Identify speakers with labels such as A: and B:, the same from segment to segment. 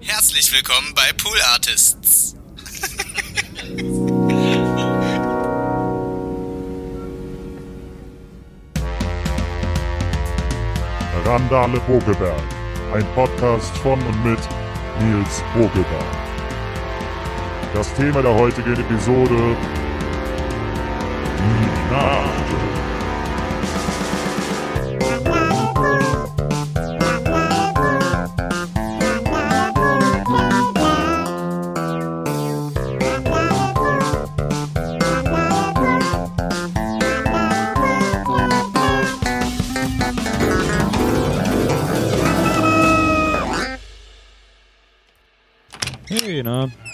A: Herzlich willkommen bei Pool Artists.
B: Randale Bogelberg, ein Podcast von und mit Nils Bogelberg. Das Thema der heutigen Episode Die Nacht.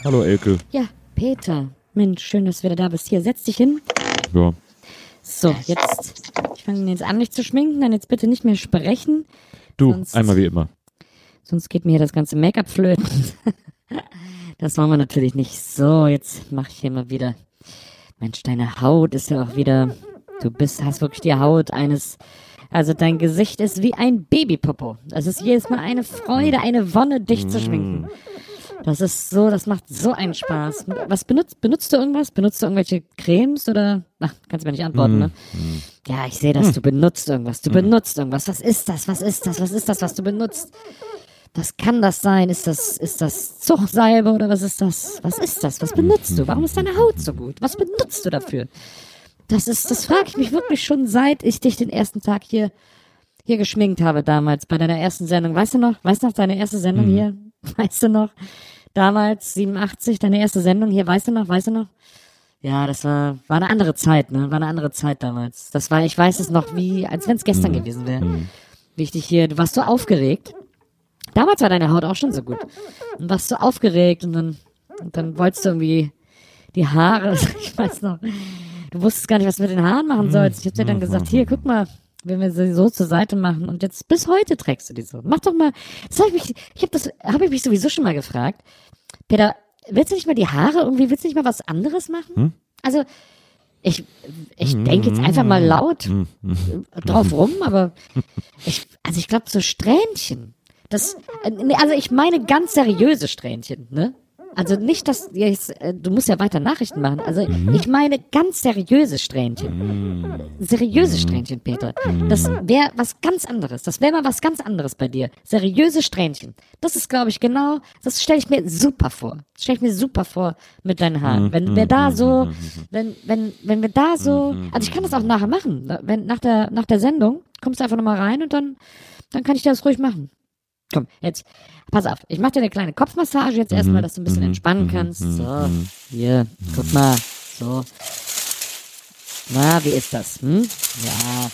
C: Hallo, Elke.
D: Ja, Peter. Mensch, schön, dass du wieder da bist. Hier, setz dich hin.
C: Ja.
D: So, jetzt. Ich fange jetzt an, mich zu schminken, dann jetzt bitte nicht mehr sprechen.
C: Du,
D: Sonst-
C: einmal wie immer.
D: Sonst geht mir hier das ganze Make-up flöten. Das wollen wir natürlich nicht. So, jetzt mach ich hier mal wieder. Mensch, deine Haut ist ja auch wieder. Du bist, hast wirklich die Haut eines. Also dein Gesicht ist wie ein Babypopo. Das ist jedes Mal eine Freude, eine Wonne, dich zu schminken. Das ist so, das macht so einen Spaß. Was benutzt, benutzt du irgendwas? Benutzt du irgendwelche Cremes oder? Ach, kannst du mir nicht antworten, ne? Ja, ich sehe das, du benutzt irgendwas. Du benutzt irgendwas. Was ist das? Was ist das? Was ist das, was du benutzt? Was kann das sein? Ist das, ist das Zuchtsalbe oder was ist das? Was ist das? Was benutzt du? Warum ist deine Haut so gut? Was benutzt du dafür? Das ist, das frage ich mich wirklich schon seit ich dich den ersten Tag hier, hier geschminkt habe damals bei deiner ersten Sendung. Weißt du noch? Weißt du noch deine erste Sendung hier? Weißt du noch? Damals 87, deine erste Sendung hier. Weißt du noch? Weißt du noch? Ja, das war, war eine andere Zeit, ne? War eine andere Zeit damals. Das war, ich weiß es noch wie, als wenn es gestern gewesen wäre. Ich dich hier, du warst so aufgeregt. Damals war deine Haut auch schon so gut. Und warst so aufgeregt und dann, und dann wolltest du irgendwie die Haare, ich weiß noch, du wusstest gar nicht, was du mit den Haaren machen sollst. Ich hab dir dann gesagt, hier, guck mal, wenn wir sie so zur Seite machen und jetzt bis heute trägst du die so. Mach doch mal, das hab ich mich, ich hab das, habe ich mich sowieso schon mal gefragt. Peter, willst du nicht mal die Haare irgendwie, willst du nicht mal was anderes machen? Also, ich, ich denke jetzt einfach mal laut drauf rum, aber ich, also ich glaube so Strähnchen. Das, also ich meine ganz seriöse Strähnchen, ne? Also nicht, dass jetzt, äh, du musst ja weiter Nachrichten machen. Also ich meine ganz seriöse Strähnchen. Seriöse Strähnchen, Peter. Das wäre was ganz anderes. Das wäre mal was ganz anderes bei dir. Seriöse Strähnchen. Das ist, glaube ich, genau, das stelle ich mir super vor. Das stelle ich mir super vor mit deinen Haaren. Wenn wir da so, wenn, wenn, wenn wir da so, also ich kann das auch nachher machen. Wenn, nach der, nach der Sendung kommst du einfach nochmal rein und dann, dann kann ich das ruhig machen. Komm, jetzt, pass auf, ich mache dir eine kleine Kopfmassage jetzt erstmal, dass du ein bisschen entspannen kannst. So, hier, guck mal, so. Na, wie ist das? Hm? Ja.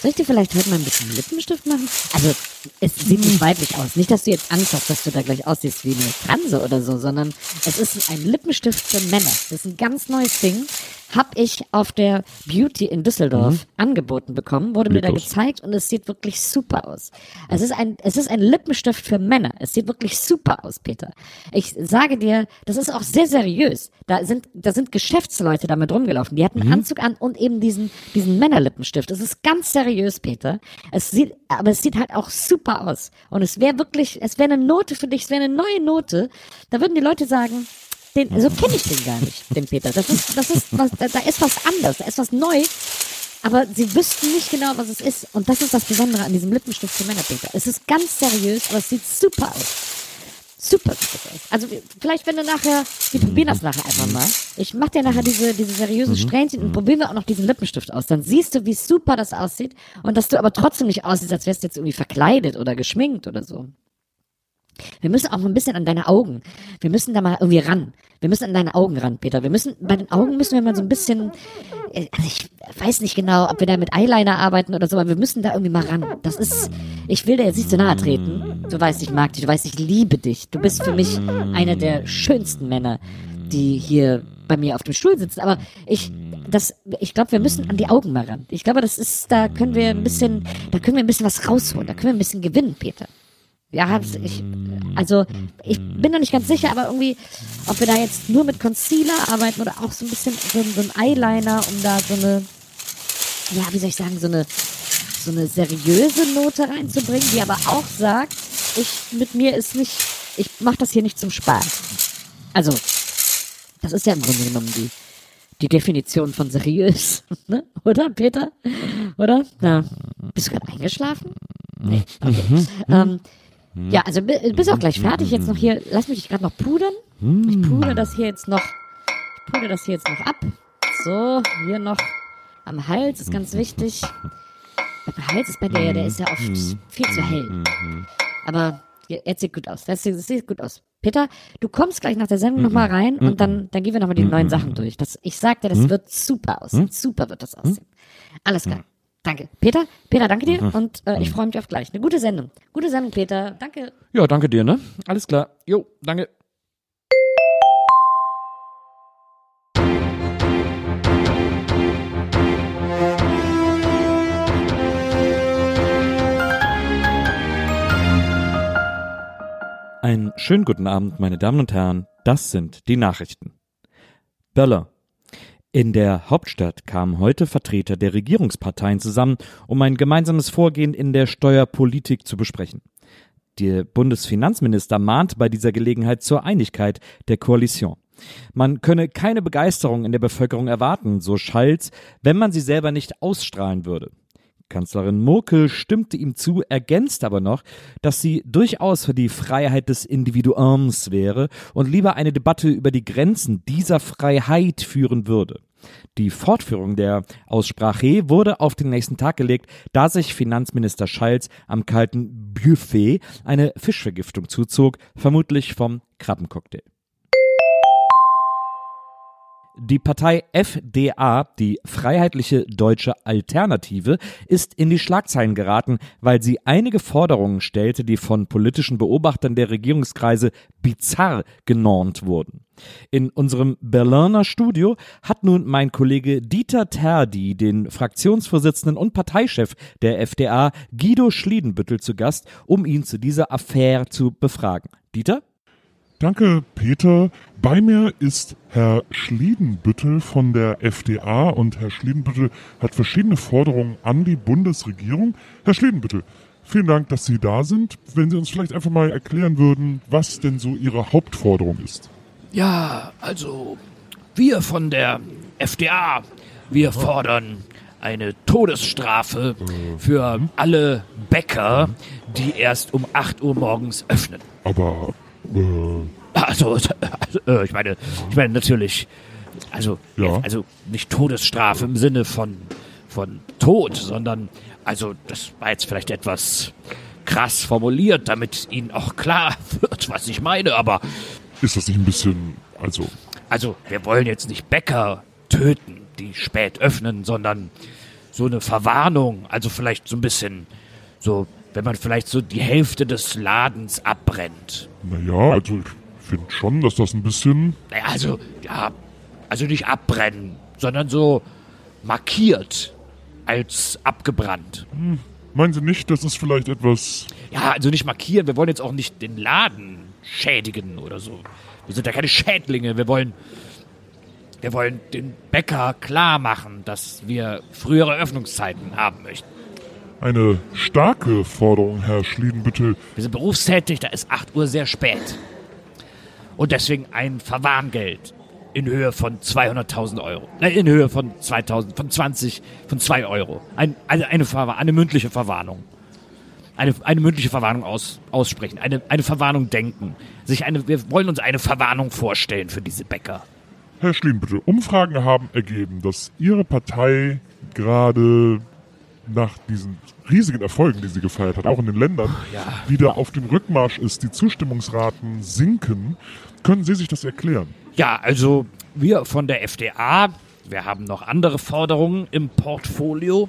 D: Soll ich dir vielleicht heute mal ein bisschen Lippenstift machen? Also, es sieht nicht weiblich aus. Nicht, dass du jetzt Angst hast, dass du da gleich aussiehst wie eine Transe oder so, sondern es ist ein Lippenstift für Männer. Das ist ein ganz neues Ding. Hab ich auf der Beauty in Düsseldorf angeboten bekommen, wurde mir da gezeigt und es sieht wirklich super aus. Es ist ein, es ist ein Lippenstift für Männer. Es sieht wirklich super aus, Peter. Ich sage dir, das ist auch sehr seriös. Da sind, da sind Geschäftsleute damit rumgelaufen. Die hatten einen Anzug an und eben diesen, diesen Männerlippenstift. Es ist ganz seriös, Peter. Es sieht, aber es sieht halt auch super aus. Und es wäre wirklich, es wäre eine Note für dich, es wäre eine neue Note. Da würden die Leute sagen, den, so kenne ich den gar nicht, den Peter. Das ist, das ist was, da, ist was anderes, da ist was neu. Aber sie wüssten nicht genau, was es ist. Und das ist das Besondere an diesem Lippenstift für Männer, Peter. Es ist ganz seriös, aber es sieht super aus. Super das aus. Also vielleicht, wenn du nachher, wir probieren das nachher einfach mal. Ich mach dir nachher diese, diese seriösen Strähnchen und probieren wir auch noch diesen Lippenstift aus. Dann siehst du, wie super das aussieht und dass du aber trotzdem nicht aussiehst, als wärst du jetzt irgendwie verkleidet oder geschminkt oder so. Wir müssen auch ein bisschen an deine Augen. Wir müssen da mal irgendwie ran. Wir müssen an deine Augen ran, Peter. Wir müssen, bei den Augen müssen wir mal so ein bisschen, äh, also ich weiß nicht genau, ob wir da mit Eyeliner arbeiten oder so, aber wir müssen da irgendwie mal ran. Das ist, ich will dir jetzt nicht zu nahe treten. Du weißt, ich mag dich. Du weißt, ich liebe dich. Du bist für mich einer der schönsten Männer, die hier bei mir auf dem Stuhl sitzen. Aber ich, das, ich glaube, wir müssen an die Augen mal ran. Ich glaube, das ist, da können wir ein bisschen, da können wir ein bisschen was rausholen. Da können wir ein bisschen gewinnen, Peter. Ja, hab's- ich, also ich bin noch nicht ganz sicher, aber irgendwie, ob wir da jetzt nur mit Concealer arbeiten oder auch so ein bisschen so, ein- so ein Eyeliner, um da so eine, ja, wie soll ich sagen, so eine, so eine seriöse Note reinzubringen, die aber auch sagt, ich, mit mir ist nicht, ich mache das hier nicht zum Spaß. Also, das ist ja im Grunde genommen die, die Definition von seriös, ne? Oder, Peter? Oder? Ja. Bist du gerade eingeschlafen? Nee. Okay. Ähm, ja, also bi- bist auch gleich fertig. Jetzt noch hier, lass mich dich gerade noch pudern. Ich pudere das hier jetzt noch, ich pudere das hier jetzt noch ab. So, hier noch am Hals ist ganz wichtig. Der Hals ist bei dir ja, der ist ja oft viel zu hell. Aber je- jetzt sieht gut aus. Das sieht, das sieht gut aus. Peter, du kommst gleich nach der Sendung nochmal rein und dann, dann gehen wir nochmal die neuen Sachen durch. Das, ich sag dir, das wird super aussehen. Super wird das aussehen. Alles klar. Danke. Peter, Peter, danke dir und äh, ich freue mich auf gleich. Eine gute Sendung. Gute Sendung, Peter. Danke.
C: Ja, danke dir, ne? Alles klar. Jo, danke. Einen schönen guten Abend, meine Damen und Herren. Das sind die Nachrichten. Böller. In der Hauptstadt kamen heute Vertreter der Regierungsparteien zusammen, um ein gemeinsames Vorgehen in der Steuerpolitik zu besprechen. Der Bundesfinanzminister mahnt bei dieser Gelegenheit zur Einigkeit der Koalition. Man könne keine Begeisterung in der Bevölkerung erwarten, so Schalz, wenn man sie selber nicht ausstrahlen würde. Kanzlerin Merkel stimmte ihm zu, ergänzt aber noch, dass sie durchaus für die Freiheit des Individuums wäre und lieber eine Debatte über die Grenzen dieser Freiheit führen würde. Die Fortführung der Aussprache wurde auf den nächsten Tag gelegt, da sich Finanzminister Schalz am kalten Buffet eine Fischvergiftung zuzog, vermutlich vom Krabbencocktail. Die Partei FDA, die Freiheitliche Deutsche Alternative, ist in die Schlagzeilen geraten, weil sie einige Forderungen stellte, die von politischen Beobachtern der Regierungskreise bizarr genormt wurden. In unserem Berliner Studio hat nun mein Kollege Dieter Terdi den Fraktionsvorsitzenden und Parteichef der FDA Guido Schliedenbüttel zu Gast, um ihn zu dieser Affäre zu befragen. Dieter?
B: Danke, Peter. Bei mir ist Herr Schliedenbüttel von der FDA und Herr Schliedenbüttel hat verschiedene Forderungen an die Bundesregierung. Herr Schliedenbüttel, vielen Dank, dass Sie da sind. Wenn Sie uns vielleicht einfach mal erklären würden, was denn so Ihre Hauptforderung ist.
E: Ja, also wir von der FDA, wir fordern eine Todesstrafe für alle Bäcker, die erst um 8 Uhr morgens öffnen.
B: Aber, äh,
E: Also, also äh, ich meine, ich meine natürlich, also,
B: Ja.
E: also nicht Todesstrafe im Sinne von, von Tod, sondern, also das war jetzt vielleicht etwas krass formuliert, damit Ihnen auch klar wird, was ich meine, aber
B: ist das nicht ein bisschen, also,
E: Also, wir wollen jetzt nicht Bäcker töten, die spät öffnen, sondern so eine Verwarnung. Also vielleicht so ein bisschen, so, wenn man vielleicht so die Hälfte des Ladens abbrennt.
B: naja, also ich finde schon, dass das ein bisschen,
E: Naja, also, ja, also nicht abbrennen, sondern so markiert als abgebrannt.
B: meinen Sie nicht, das ist vielleicht etwas,
E: Ja, also nicht markieren, wir wollen jetzt auch nicht den Laden schädigen oder so. Wir sind ja keine Schädlinge, wir wollen wir wollen den Bäcker klar machen, dass wir frühere Öffnungszeiten haben möchten.
B: Eine starke Forderung, Herr Schliedenbüttel.
E: Wir sind berufstätig, da ist 8 Uhr sehr spät. Und deswegen ein Verwarngeld in Höhe von 200.000 Euro. Äh, in Höhe von 2000, von 20, von 2 Euro. Ein, eine, eine, Verwa- eine mündliche Verwarnung. Eine, eine mündliche Verwarnung aus, aussprechen. Eine, eine Verwarnung denken. Sich eine, wir wollen uns eine Verwarnung vorstellen für diese Bäcker.
B: Herr Schliedenbüttel, Umfragen haben ergeben, dass Ihre Partei gerade nach diesen riesigen Erfolgen, die sie gefeiert hat, auch in den Ländern, wieder auf dem Rückmarsch ist. Die Zustimmungsraten sinken. Können Sie sich das erklären?
E: Ja, also wir von der FDA, wir haben noch andere Forderungen im Portfolio.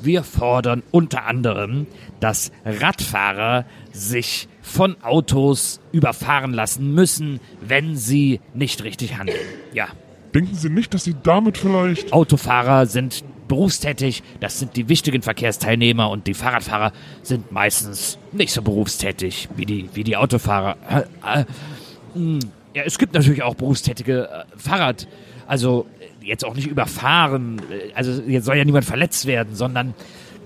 E: Wir fordern unter anderem, dass Radfahrer sich von Autos überfahren lassen müssen, wenn sie nicht richtig handeln. Ja,
B: Denken Sie nicht, dass Sie damit vielleicht...
E: Autofahrer sind berufstätig, das sind die wichtigen Verkehrsteilnehmer und die Fahrradfahrer sind meistens nicht so berufstätig wie die, wie die Autofahrer. Äh, mh, ja, es gibt natürlich auch berufstätige äh, Fahrrad, also äh, jetzt auch nicht überfahren, also jetzt soll ja niemand verletzt werden, sondern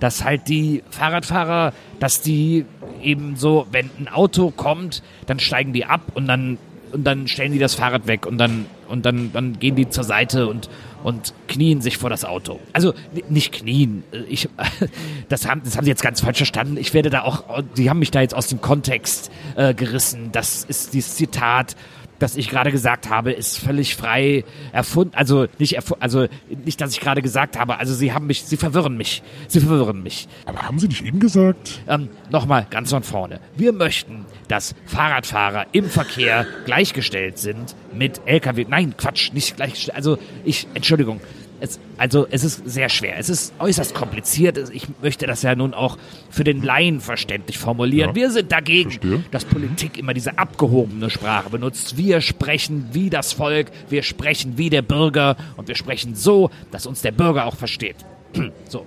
E: dass halt die Fahrradfahrer, dass die eben so, wenn ein Auto kommt, dann steigen die ab und dann und dann stellen die das Fahrrad weg und dann und dann dann gehen die zur Seite und und knien sich vor das Auto. Also nicht knien. Ich, das, haben, das haben sie jetzt ganz falsch verstanden. Ich werde da auch, die haben mich da jetzt aus dem Kontext äh, gerissen. Das ist dieses Zitat das ich gerade gesagt habe, ist völlig frei erfunden. Also nicht, erfu also nicht, dass ich gerade gesagt habe. Also sie haben mich, sie verwirren mich. Sie verwirren mich.
B: Aber haben Sie nicht eben gesagt?
E: Ähm, Nochmal ganz von vorne. Wir möchten, dass Fahrradfahrer im Verkehr gleichgestellt sind mit Lkw. Nein, Quatsch, nicht gleichgestellt. Also ich, Entschuldigung. Es, also es ist sehr schwer. Es ist äußerst kompliziert. Ich möchte das ja nun auch für den Laien verständlich formulieren.
B: Ja,
E: Wir sind dagegen,
B: verstehe.
E: dass Politik immer diese abgehobene Sprache benutzt. Wir sprechen wie das Volk, wir sprechen wie der Bürger und wir sprechen so, dass uns der Bürger auch versteht. so.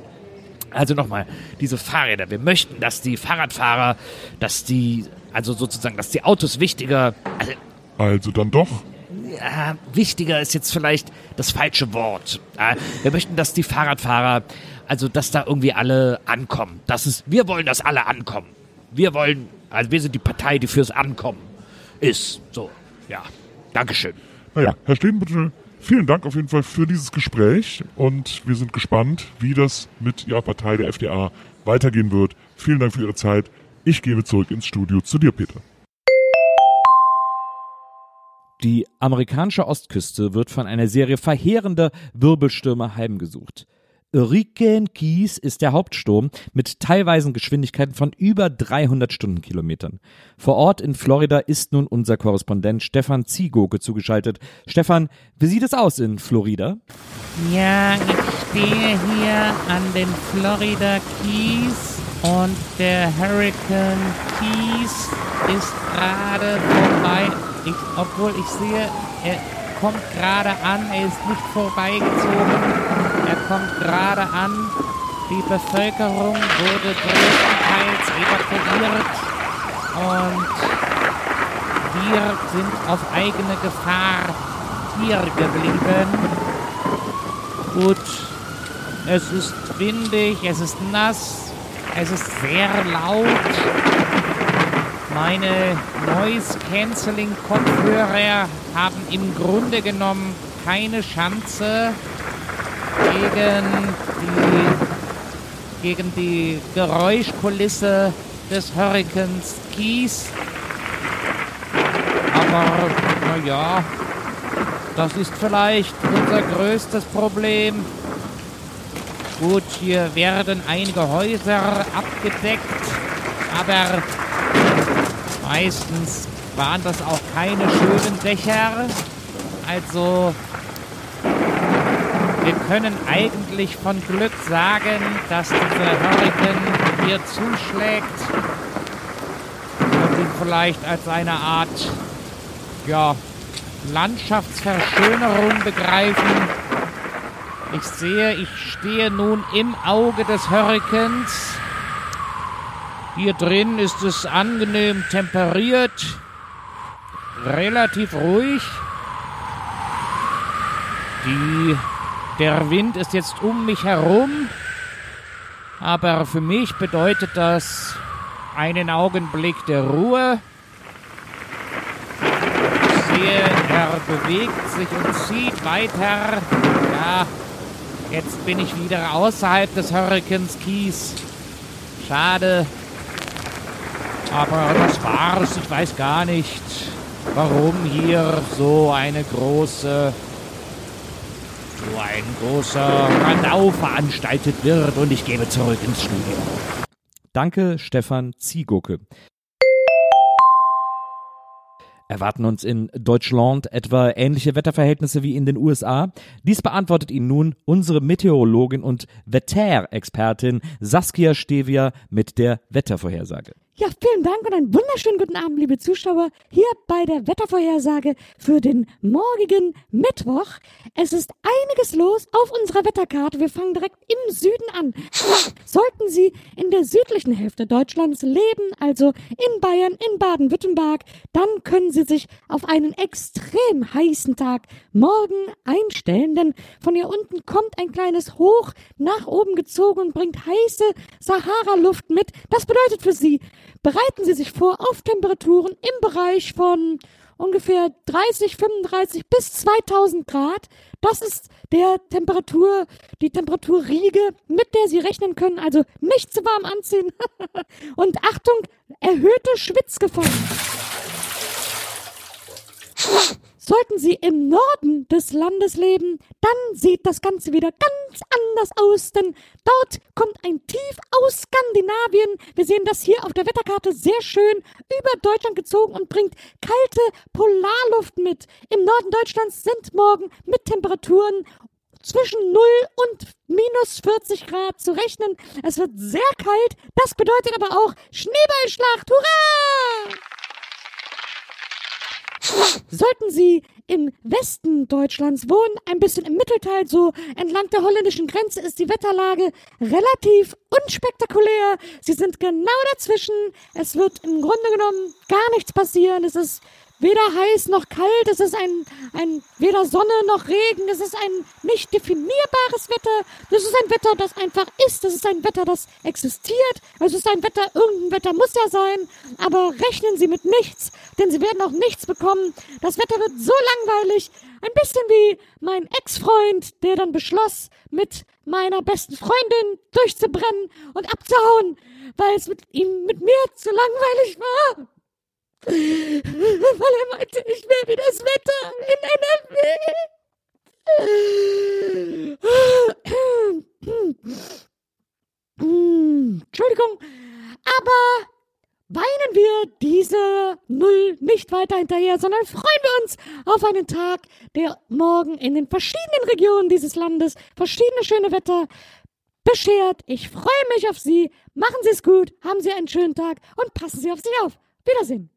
E: Also nochmal, diese Fahrräder. Wir möchten, dass die Fahrradfahrer, dass die, also sozusagen, dass die Autos wichtiger, also
B: Also dann doch.
E: Ja, wichtiger ist jetzt vielleicht das falsche Wort. Ja, wir möchten, dass die Fahrradfahrer, also dass da irgendwie alle ankommen. Das ist, wir wollen, dass alle ankommen. Wir wollen, also wir sind die Partei, die fürs Ankommen ist. So, ja. Dankeschön.
B: Naja, Herr Stehenbüttel, vielen Dank auf jeden Fall für dieses Gespräch und wir sind gespannt, wie das mit Ihrer Partei, der FDA, weitergehen wird. Vielen Dank für Ihre Zeit. Ich gebe zurück ins Studio zu dir, Peter.
C: Die amerikanische Ostküste wird von einer Serie verheerender Wirbelstürme heimgesucht. Hurricane Keys ist der Hauptsturm mit teilweisen Geschwindigkeiten von über 300 Stundenkilometern. Vor Ort in Florida ist nun unser Korrespondent Stefan Ziegoke zugeschaltet. Stefan, wie sieht es aus in Florida?
F: Ja, ich stehe hier an den Florida Keys und der Hurricane Keys ist gerade vorbei. Ich, obwohl ich sehe, er kommt gerade an, er ist nicht vorbeigezogen. Er kommt gerade an. Die Bevölkerung wurde größtenteils evakuiert und wir sind auf eigene Gefahr hier geblieben. Gut, es ist windig, es ist nass, es ist sehr laut. Meine Noise-Canceling-Kopfhörer haben im Grunde genommen keine Chance gegen die, gegen die Geräuschkulisse des Hurrikans Keys. Aber, naja, das ist vielleicht unser größtes Problem. Gut, hier werden einige Häuser abgedeckt, aber meistens waren das auch keine schönen Dächer. Also wir können eigentlich von Glück sagen, dass dieser Hurrikan hier zuschlägt und ihn vielleicht als eine Art ja, Landschaftsverschönerung begreifen. Ich sehe, ich stehe nun im Auge des Hurrikans. Hier drin ist es angenehm temperiert, relativ ruhig. Die, der Wind ist jetzt um mich herum, aber für mich bedeutet das einen Augenblick der Ruhe. Ich sehe, er bewegt sich und zieht weiter. Ja, jetzt bin ich wieder außerhalb des Hurrikans Keys. Schade. Aber das war's. Ich weiß gar nicht, warum hier so eine große, so ein großer Radau veranstaltet wird. Und ich gebe zurück ins Studio.
C: Danke, Stefan Ziegoke. Erwarten uns in Deutschland etwa ähnliche Wetterverhältnisse wie in den USA? Dies beantwortet Ihnen nun unsere Meteorologin und Wetterexpertin Saskia Stevia mit der Wettervorhersage.
G: Ja, vielen Dank und einen wunderschönen guten Abend, liebe Zuschauer, hier bei der Wettervorhersage für den morgigen Mittwoch. Es ist einiges los auf unserer Wetterkarte. Wir fangen direkt im Süden an. Sollten Sie in der südlichen Hälfte Deutschlands leben, also in Bayern, in Baden-Württemberg, dann können Sie sich auf einen extrem heißen Tag morgen einstellen, denn von hier unten kommt ein kleines Hoch nach oben gezogen und bringt heiße Sahara-Luft mit. Das bedeutet für Sie, bereiten Sie sich vor auf Temperaturen im Bereich von ungefähr 30, 35 bis 2000 Grad. Das ist der Temperatur, die Temperaturriege, mit der Sie rechnen können. Also nicht zu warm anziehen. Und Achtung, erhöhte Schwitzgefahr. Sollten Sie im Norden des Landes leben, dann sieht das Ganze wieder ganz anders aus, denn dort kommt ein Tief aus Skandinavien. Wir sehen das hier auf der Wetterkarte sehr schön über Deutschland gezogen und bringt kalte Polarluft mit. Im Norden Deutschlands sind morgen mit Temperaturen zwischen 0 und minus 40 Grad zu rechnen. Es wird sehr kalt. Das bedeutet aber auch Schneeballschlacht. Hurra! Sollten Sie im Westen Deutschlands wohnen, ein bisschen im Mittelteil, so entlang der holländischen Grenze, ist die Wetterlage relativ unspektakulär. Sie sind genau dazwischen. Es wird im Grunde genommen gar nichts passieren. Es ist weder heiß noch kalt, es ist ein, ein weder Sonne noch Regen, es ist ein nicht definierbares Wetter. Das ist ein Wetter, das einfach ist, das ist ein Wetter, das existiert. Es ist ein Wetter, irgendein Wetter muss ja sein, aber rechnen Sie mit nichts, denn Sie werden auch nichts bekommen. Das Wetter wird so langweilig, ein bisschen wie mein Ex-Freund, der dann beschloss, mit meiner besten Freundin durchzubrennen und abzuhauen, weil es mit ihm mit mir zu langweilig war. Weil er meinte, ich wäre wie das Wetter in NRW. Entschuldigung, aber weinen wir diese Null nicht weiter hinterher, sondern freuen wir uns auf einen Tag, der morgen in den verschiedenen Regionen dieses Landes verschiedene schöne Wetter beschert. Ich freue mich auf Sie. Machen Sie es gut, haben Sie einen schönen Tag und passen Sie auf sich auf. Wiedersehen.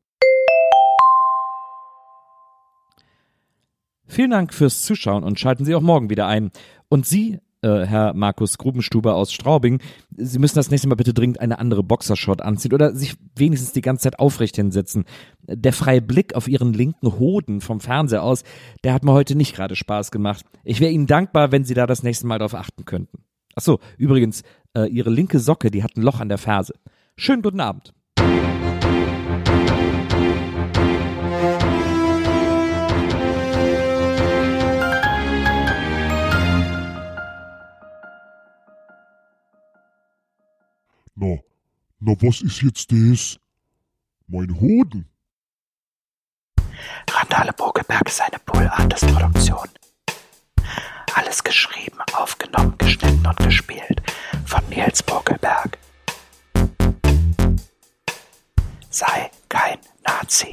C: Vielen Dank fürs Zuschauen und schalten Sie auch morgen wieder ein. Und Sie, äh, Herr Markus Grubenstuber aus Straubing, Sie müssen das nächste Mal bitte dringend eine andere Boxershort anziehen oder sich wenigstens die ganze Zeit aufrecht hinsetzen. Der freie Blick auf Ihren linken Hoden vom Fernseher aus, der hat mir heute nicht gerade Spaß gemacht. Ich wäre Ihnen dankbar, wenn Sie da das nächste Mal darauf achten könnten. Ach so, übrigens, äh, Ihre linke Socke, die hat ein Loch an der Ferse. Schönen guten Abend.
B: Na was ist jetzt das? Mein Hoden.
H: Randale Bogelberg ist eine Pool-Artist-Produktion. Alles geschrieben, aufgenommen, geschnitten und gespielt von Nils Bogelberg. Sei kein Nazi.